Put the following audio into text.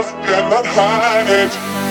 enough, cannot hide it.